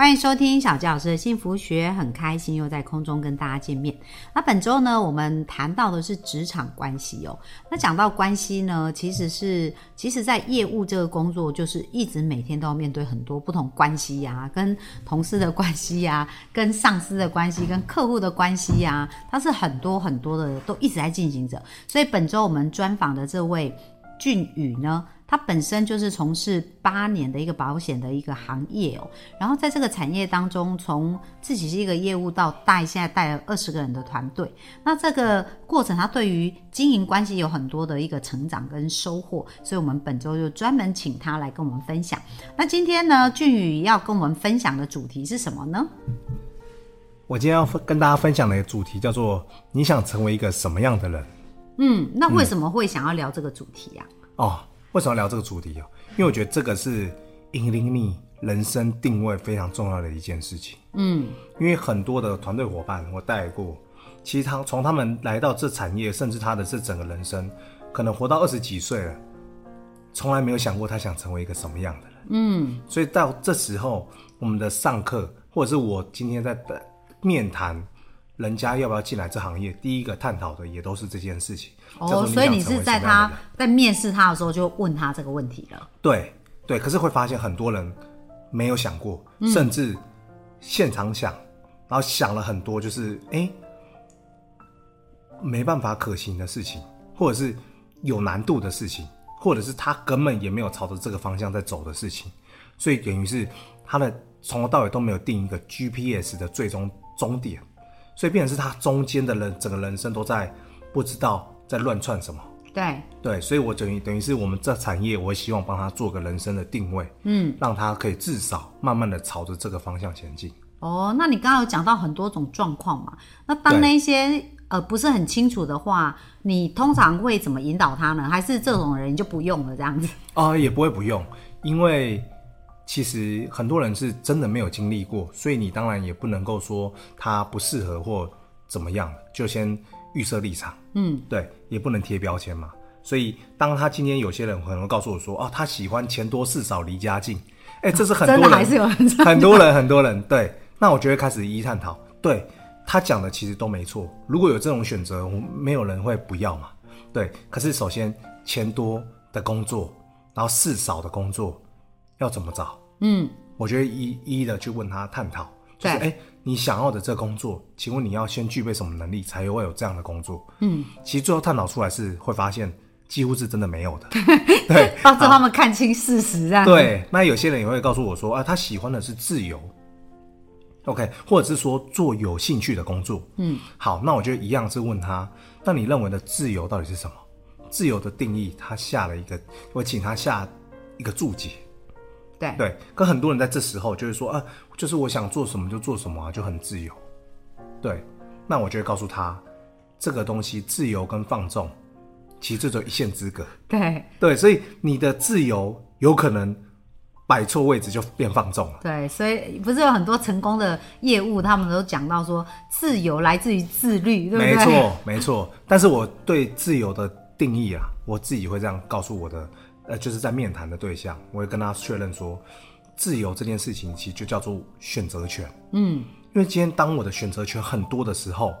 欢迎收听小吉老师的幸福学，很开心又在空中跟大家见面。那本周呢，我们谈到的是职场关系哦。那讲到关系呢，其实是其实在业务这个工作，就是一直每天都要面对很多不同关系呀，跟同事的关系呀，跟上司的关系，跟客户的关系呀，它是很多很多的都一直在进行着。所以本周我们专访的这位俊宇呢。他本身就是从事八年的一个保险的一个行业哦，然后在这个产业当中，从自己是一个业务到带现在带了二十个人的团队，那这个过程他对于经营关系有很多的一个成长跟收获，所以我们本周就专门请他来跟我们分享。那今天呢，俊宇要跟我们分享的主题是什么呢？我今天要跟大家分享的主题叫做“你想成为一个什么样的人？”嗯，那为什么会想要聊这个主题呀？哦。为什么聊这个主题哦？因为我觉得这个是引领你人生定位非常重要的一件事情。嗯，因为很多的团队伙伴我带过，其实他从他们来到这产业，甚至他的这整个人生，可能活到二十几岁了，从来没有想过他想成为一个什么样的人。嗯，所以到这时候，我们的上课或者是我今天在的面谈，人家要不要进来这行业，第一个探讨的也都是这件事情。哦，所以你是在他在面试他的时候就问他这个问题了。对对，可是会发现很多人没有想过，甚至现场想，然后想了很多，就是哎，没办法可行的事情，或者是有难度的事情，或者是他根本也没有朝着这个方向在走的事情，所以等于是他的从头到尾都没有定一个 GPS 的最终终点，所以变成是他中间的人整个人生都在不知道。在乱窜什么？对对，所以我等于等于是我们这产业，我希望帮他做个人生的定位，嗯，让他可以至少慢慢的朝着这个方向前进。哦，那你刚刚有讲到很多种状况嘛？那当那些呃不是很清楚的话，你通常会怎么引导他呢？还是这种人就不用了这样子？啊，也不会不用，因为其实很多人是真的没有经历过，所以你当然也不能够说他不适合或怎么样，就先。预设立场，嗯，对，也不能贴标签嘛。所以，当他今天有些人可能会告诉我说，哦，他喜欢钱多事少离家近，哎，这是很多人还是有很多人很多人对。那我就会开始一一探讨，对他讲的其实都没错。如果有这种选择，我没有人会不要嘛。对，可是首先钱多的工作，然后事少的工作要怎么找？嗯，我觉得一一的去问他探讨，就是哎。你想要的这工作，请问你要先具备什么能力，才会有这样的工作？嗯，其实最后探讨出来是会发现，几乎是真的没有的。对，帮助他们看清事实啊。对，那有些人也会告诉我说，啊，他喜欢的是自由，OK，或者是说做有兴趣的工作。嗯，好，那我就一样是问他，那你认为的自由到底是什么？自由的定义，他下了一个，我请他下一个注解。对对，可很多人在这时候就是说啊，就是我想做什么就做什么啊，就很自由。对，那我就会告诉他，这个东西自由跟放纵，其实只有一线之隔。对对，所以你的自由有可能摆错位置就变放纵了。对，所以不是有很多成功的业务，他们都讲到说，自由来自于自律，对不对？没错，没错。但是我对自由的定义啊，我自己会这样告诉我的。呃，就是在面谈的对象，我会跟他确认说，自由这件事情其实就叫做选择权。嗯，因为今天当我的选择权很多的时候，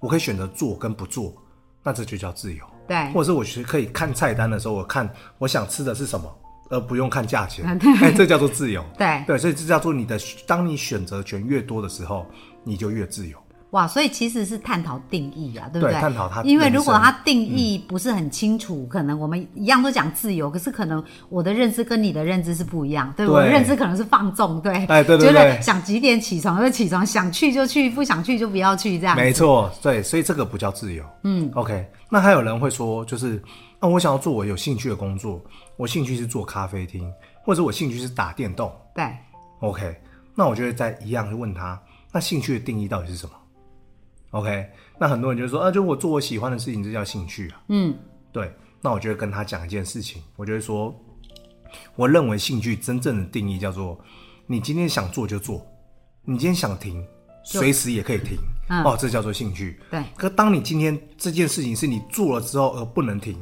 我可以选择做跟不做，那这就叫自由。对，或者是我其实可以看菜单的时候，我看我想吃的是什么，而不用看价钱。哎，这叫做自由。对对，所以这叫做你的，当你选择权越多的时候，你就越自由。哇，所以其实是探讨定义啊，对不对？探讨它，因为如果它定义不是很清楚，可能我们一样都讲自由，可是可能我的认知跟你的认知是不一样，对我的认知可能是放纵，对，哎，对对对，想几点起床就起床，想去就去，不想去就不要去，这样。没错，对，所以这个不叫自由。嗯，OK。那还有人会说，就是那我想要做我有兴趣的工作，我兴趣是做咖啡厅，或者我兴趣是打电动。对，OK。那我就会再一样问他，那兴趣的定义到底是什么？OK，那很多人就说啊，就我做我喜欢的事情，这叫兴趣啊。嗯，对。那我就会跟他讲一件事情，我就会说，我认为兴趣真正的定义叫做，你今天想做就做，你今天想停，随时也可以停。嗯哦，这叫做兴趣。对，可当你今天这件事情是你做了之后而不能停，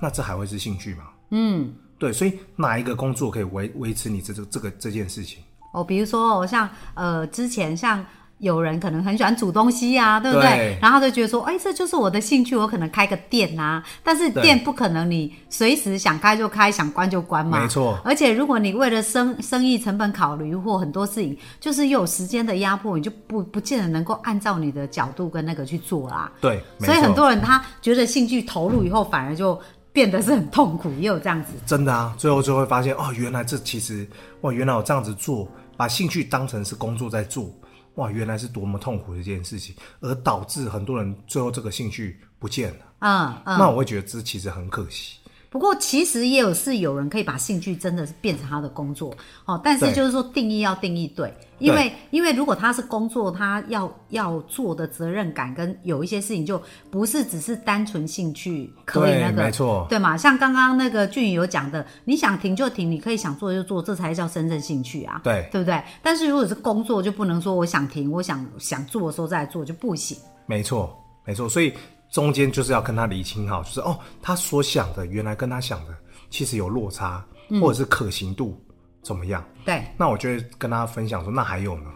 那这还会是兴趣吗？嗯，对，所以哪一个工作可以维维持你这这这个这件事情？哦，比如说哦，像呃之前像。有人可能很喜欢煮东西啊，对不对？对然后就觉得说，哎，这就是我的兴趣，我可能开个店啊。但是店不可能你随时想开就开，想关就关嘛。没错而且如果你为了生生意成本考虑或很多事情，就是又有时间的压迫，你就不不见得能够按照你的角度跟那个去做啦。对，所以很多人他觉得兴趣投入以后，反而就变得是很痛苦，也有这样子。真的啊，最后就会发现哦，原来这其实哇，原来我这样子做，把兴趣当成是工作在做，哇，原来是多么痛苦的一件事情，而导致很多人最后这个兴趣不见了。嗯嗯。那我会觉得这其实很可惜。不过其实也有是有人可以把兴趣真的是变成他的工作哦，但是就是说定义要定义对，因为因为如果他是工作，他要要做的责任感跟有一些事情就不是只是单纯兴趣可以对那个没错对嘛？像刚刚那个俊宇有讲的，你想停就停，你可以想做就做，这才叫真正兴趣啊，对对不对？但是如果是工作，就不能说我想停，我想想做的时候再来做就不行。没错，没错，所以中间就是要跟他理清好，就是哦，他所想的原来跟他想的其实有落差，或者是可行度怎么样？对，那我就会跟他分享说，那还有呢？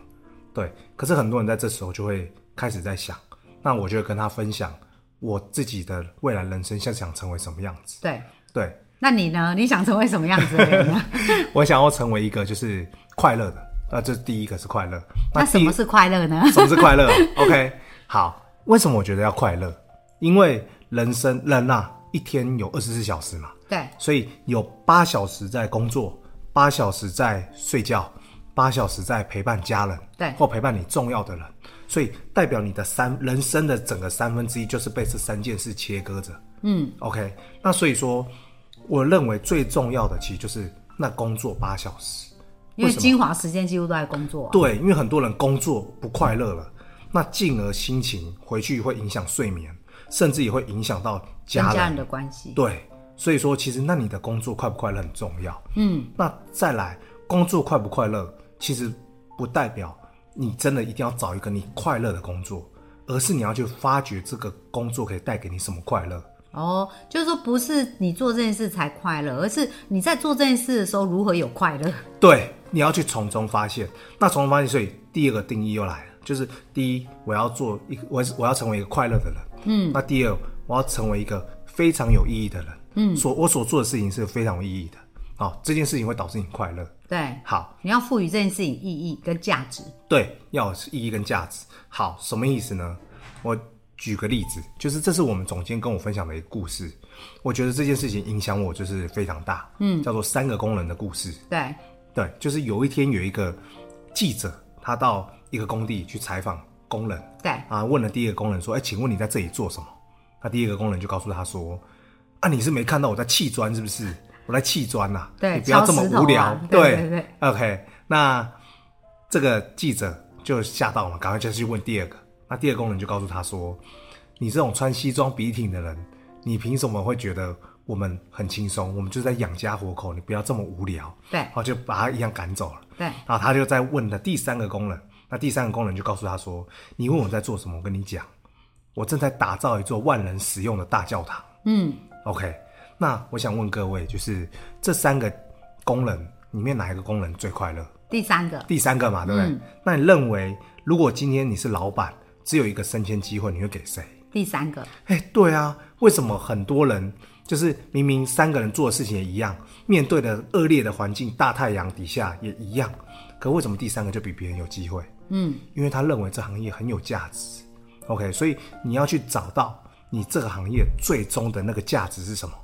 对，可是很多人在这时候就会开始在想，那我就会跟他分享我自己的未来人生想想成为什么样子。对。对那你呢？你想成为什么样子的人呢？我想要成为一个就是快乐的，呃，这第一个是快乐。第那什么是快乐呢？什么是快乐？OK，好，为什么我觉得要快乐？因为人生人啊，一天有二十四小时嘛，对，所以有八小时在工作，八小时在睡觉，八小时在陪伴家人，对。或陪伴你重要的人，所以代表你的三人生的整个三分之一就是被这三件事切割着。嗯，OK，那所以说，我认为最重要的其实就是那工作八小时。因为精华时间几乎都在工作、啊。对，因为很多人工作不快乐了，那进而心情回去会影响睡眠，甚至也会影响到家人。家人的关系。对，所以说其实那你的工作快不快乐很重要。嗯，那再来工作快不快乐，其实不代表你真的一定要找一个你快乐的工作，而是你要去发掘这个工作可以带给你什么快乐。哦，就是说不是你做这件事才快乐，而是你在做这件事的时候如何有快乐。对，你要去从中发现。那从中发现，所以第二个定义又来了，就是第一，我要做一个，我我要成为一个快乐的人。嗯，那第二，我要成为一个非常有意义的人。嗯，所我所做的事情是非常有意义的。好，这件事情会导致你快乐。对，好，你要赋予这件事情意义跟价值。对，要有意义跟价值。好，什么意思呢？我举个例子，就是这是我们总监跟我分享的一个故事，我觉得这件事情影响我就是非常大。嗯，叫做三个工人的故事。对，对，就是有一天有一个记者，他到一个工地去采访工人，对，啊，问了第一个工人说：“哎，请问你在这里做什么？”那第一个工人就告诉他说：“啊，你是没看到我在砌砖是不是？我在砌砖呐、对你不要这么无聊。啊对对对 OK，那这个记者就吓到了，赶快就去问第二个。那第二个工人就告诉他说：“你这种穿西装笔挺的人，你凭什么会觉得我们很轻松？我们就在养家活口，你不要这么无聊。”对然后就把他一样赶走了。对，然后他就在问了第三个工人，那第三个工人就告诉他说：“你问我在做什么？我跟你讲，我正在打造一座万人使用的大教堂。”嗯，OK，那我想问各位，就是这三个工人里面哪一个工人最快乐？第三个，第三个嘛，对不对？嗯那你认为，如果今天你是老板，只有一个升迁机会，你会给谁？第三个，哎，对啊，为什么很多人就是明明三个人做的事情也一样，面对的恶劣的环境，大太阳底下也一样，可为什么第三个就比别人有机会？嗯，因为他认为这行业很有价值。OK，所以你要去找到你这个行业最终的那个价值是什么。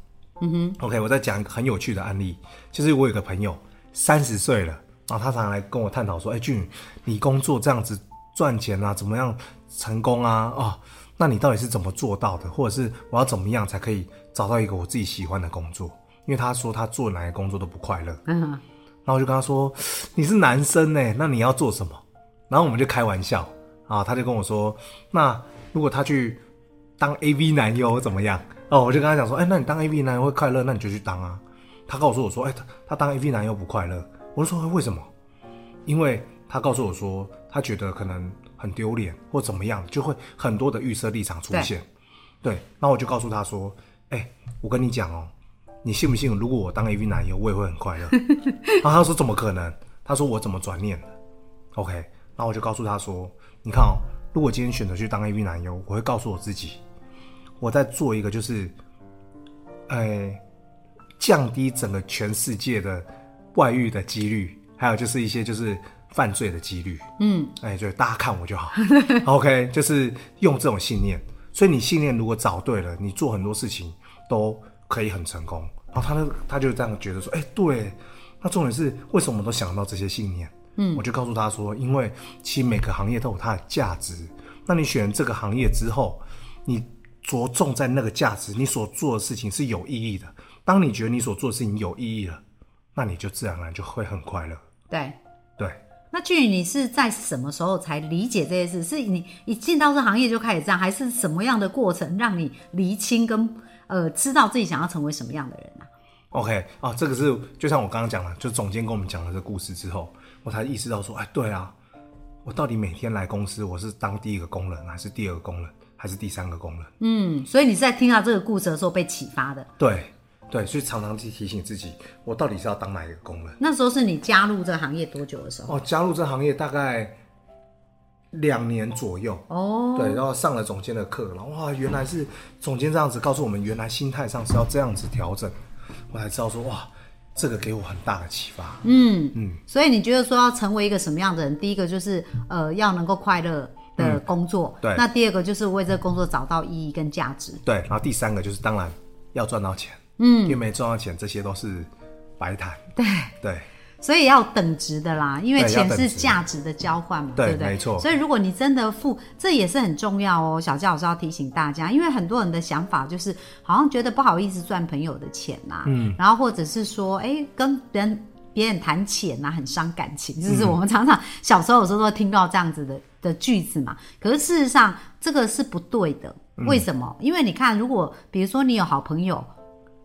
嗯哼，OK，我再讲一个很有趣的案例，就是我有个朋友三十岁了，然后他常常来跟我探讨说：“哎，俊，你工作这样子赚钱啊，怎么样成功啊？哦，那你到底是怎么做到的？或者是我要怎么样才可以找到一个我自己喜欢的工作？”因为他说他做哪个工作都不快乐，嗯，然后我就跟他说：“你是男生呢，那你要做什么？”然后我们就开玩笑啊，他就跟我说：“那如果他去当 AV 男优怎么样？”哦，我就跟他讲说：“哎，那你当 AV 男优会快乐，那你就去当啊。”他告诉我说，哎、他他当 AV 男优不快乐。我就说、哎为什么？因为他告诉我说，他觉得可能很丢脸或怎么样，就会很多的预设立场出现。对，那我就告诉他说，哎、我跟你讲哦，你信不信？如果我当 AV 男优，我也会很快乐。然后他说怎么可能？他说我怎么转念的？OK，然后我就告诉他说，你看哦，如果今天选择去当 AV 男优，我会告诉我自己，我在做一个就是，呃，降低整个全世界的外遇的几率，还有就是一些就是犯罪的几率。嗯，哎，对，大家看我就好。OK，就是用这种信念。所以你信念如果找对了，你做很多事情都可以很成功。然后他呢，他就这样觉得说，哎，对。那重点是为什么我们都想到这些信念？嗯，我就告诉他说，因为其实每个行业都有它的价值。那你选这个行业之后，你着重在那个价值，你所做的事情是有意义的。当你觉得你所做的事情有意义了，那你就自然而然就会很快乐。对。对，那俊宇，你是在什么时候才理解这些事？是你一进到这行业就开始这样，还是什么样的过程让你厘清跟呃知道自己想要成为什么样的人啊？OK 啊，这个是就像我刚刚讲了，就总监跟我们讲了这故事之后，我才意识到说，哎，对啊，我到底每天来公司，我是当第一个工人，还是第二个工人，还是第三个工人？嗯，所以你是在听到这个故事的时候被启发的。对对，所以常常去提醒自己，我到底是要当哪一个工人？那时候是你加入这个行业多久的时候？哦，加入这行业大概两年左右。哦，对，然后上了总监的课，然后哇，原来是总监这样子告诉我们，原来心态上是要这样子调整，我才知道说哇，这个给我很大的启发。嗯嗯，所以你觉得说要成为一个什么样的人？第一个就是呃要能够快乐的工作，对那第二个就是为这个工作找到意义跟价值。对，然后第三个就是当然要赚到钱，嗯，因为没赚到钱，这些都是白谈。对，对所以要等值的啦，因为钱是价值的交换嘛，对不对？没错所以如果你真的付，这也是很重要哦。小教老师要提醒大家，因为很多人的想法就是好像觉得不好意思赚朋友的钱呐、嗯，然后或者是说，哎，跟别人别人谈钱呐、很伤感情，就是我们常常小时候有时候都会听到这样子的的句子嘛。可是事实上，这个是不对的。为什么？因为你看，如果比如说你有好朋友。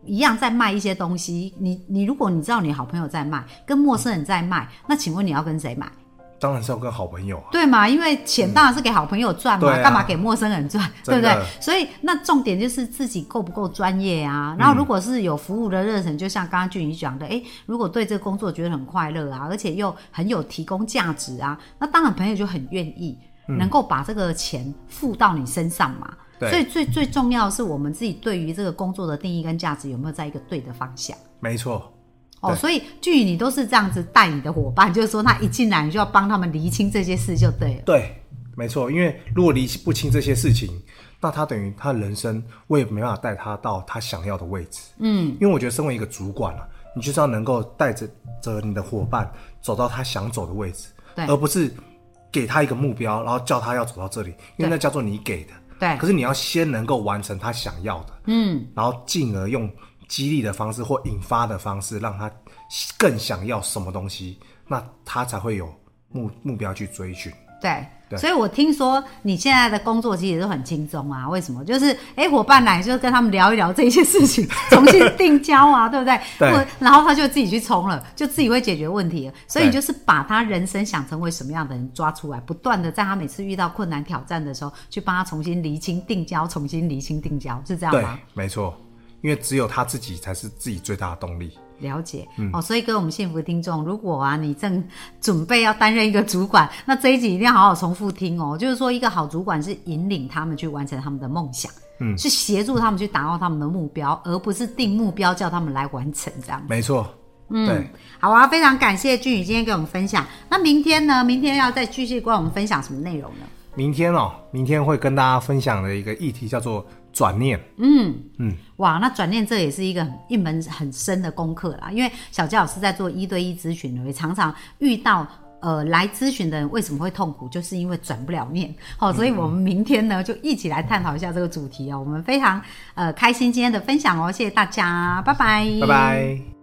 一样在卖一些东西，你你如果你知道你好朋友在卖，跟陌生人在卖，那请问你要跟谁买？当然是要跟好朋友啊。对嘛？因为钱当然是给好朋友赚嘛，干嘛给陌生人赚？对不对？所以那重点就是自己够不够专业啊。然后如果是有服务的热忱，就像刚刚俊宇讲的，诶，如果对这个工作觉得很快乐啊，而且又很有提供价值啊，那当然朋友就很愿意能够把这个钱付到你身上嘛。对所以最最重要的是我们自己对于这个工作的定义跟价值有没有在一个对的方向。没错，哦，所以俊宇，你都是这样子带你的伙伴，就是说他一进来，你就要帮他们厘清这些事就对了。对，没错。因为如果厘不清这些事情，那他等于他人生，我也没办法带他到他想要的位置。嗯，因为我觉得身为一个主管啊，你就是要能够带着着你的伙伴走到他想走的位置，对而不是给他一个目标，然后叫他要走到这里，因为那叫做你给的。对。可是你要先能够完成他想要的，嗯，然后进而用激励的方式或引发的方式，让他更想要什么东西，那他才会有目目标去追寻。对，对所以我听说你现在的工作其实都很轻松啊。为什么？就是哎，伙伴来就跟他们聊一聊这些事情，重新定交啊，对不对？对然后他就自己去冲了，就自己会解决问题了。所以你就是把他人生想成为什么样的人抓出来，不断的在他每次遇到困难挑战的时候，去帮他重新厘清定交，重新厘清定交，是这样对吗？，没错，因为只有他自己才是自己最大的动力。了解、哦，所以跟我们幸福的听众，如果啊你正准备要担任一个主管，那这一集一定要好好重复听哦。就是说，一个好主管是引领他们去完成他们的梦想，嗯，是协助他们去达到他们的目标，而不是定目标叫他们来完成这样。没错，嗯，好啊，非常感谢俊宇今天给我们分享。那明天呢？明天要再继续跟我们分享什么内容呢？明天哦，明天会跟大家分享的一个议题叫做转念。嗯嗯哇，那转念这也是一个一门很深的功课啦。因为小杰老师在做一对一咨询，也常常遇到呃来咨询的人为什么会痛苦，就是因为转不了念。好、所以我们明天呢就一起来探讨一下这个主题哦。我们非常呃开心今天的分享哦，谢谢大家，拜拜，拜拜。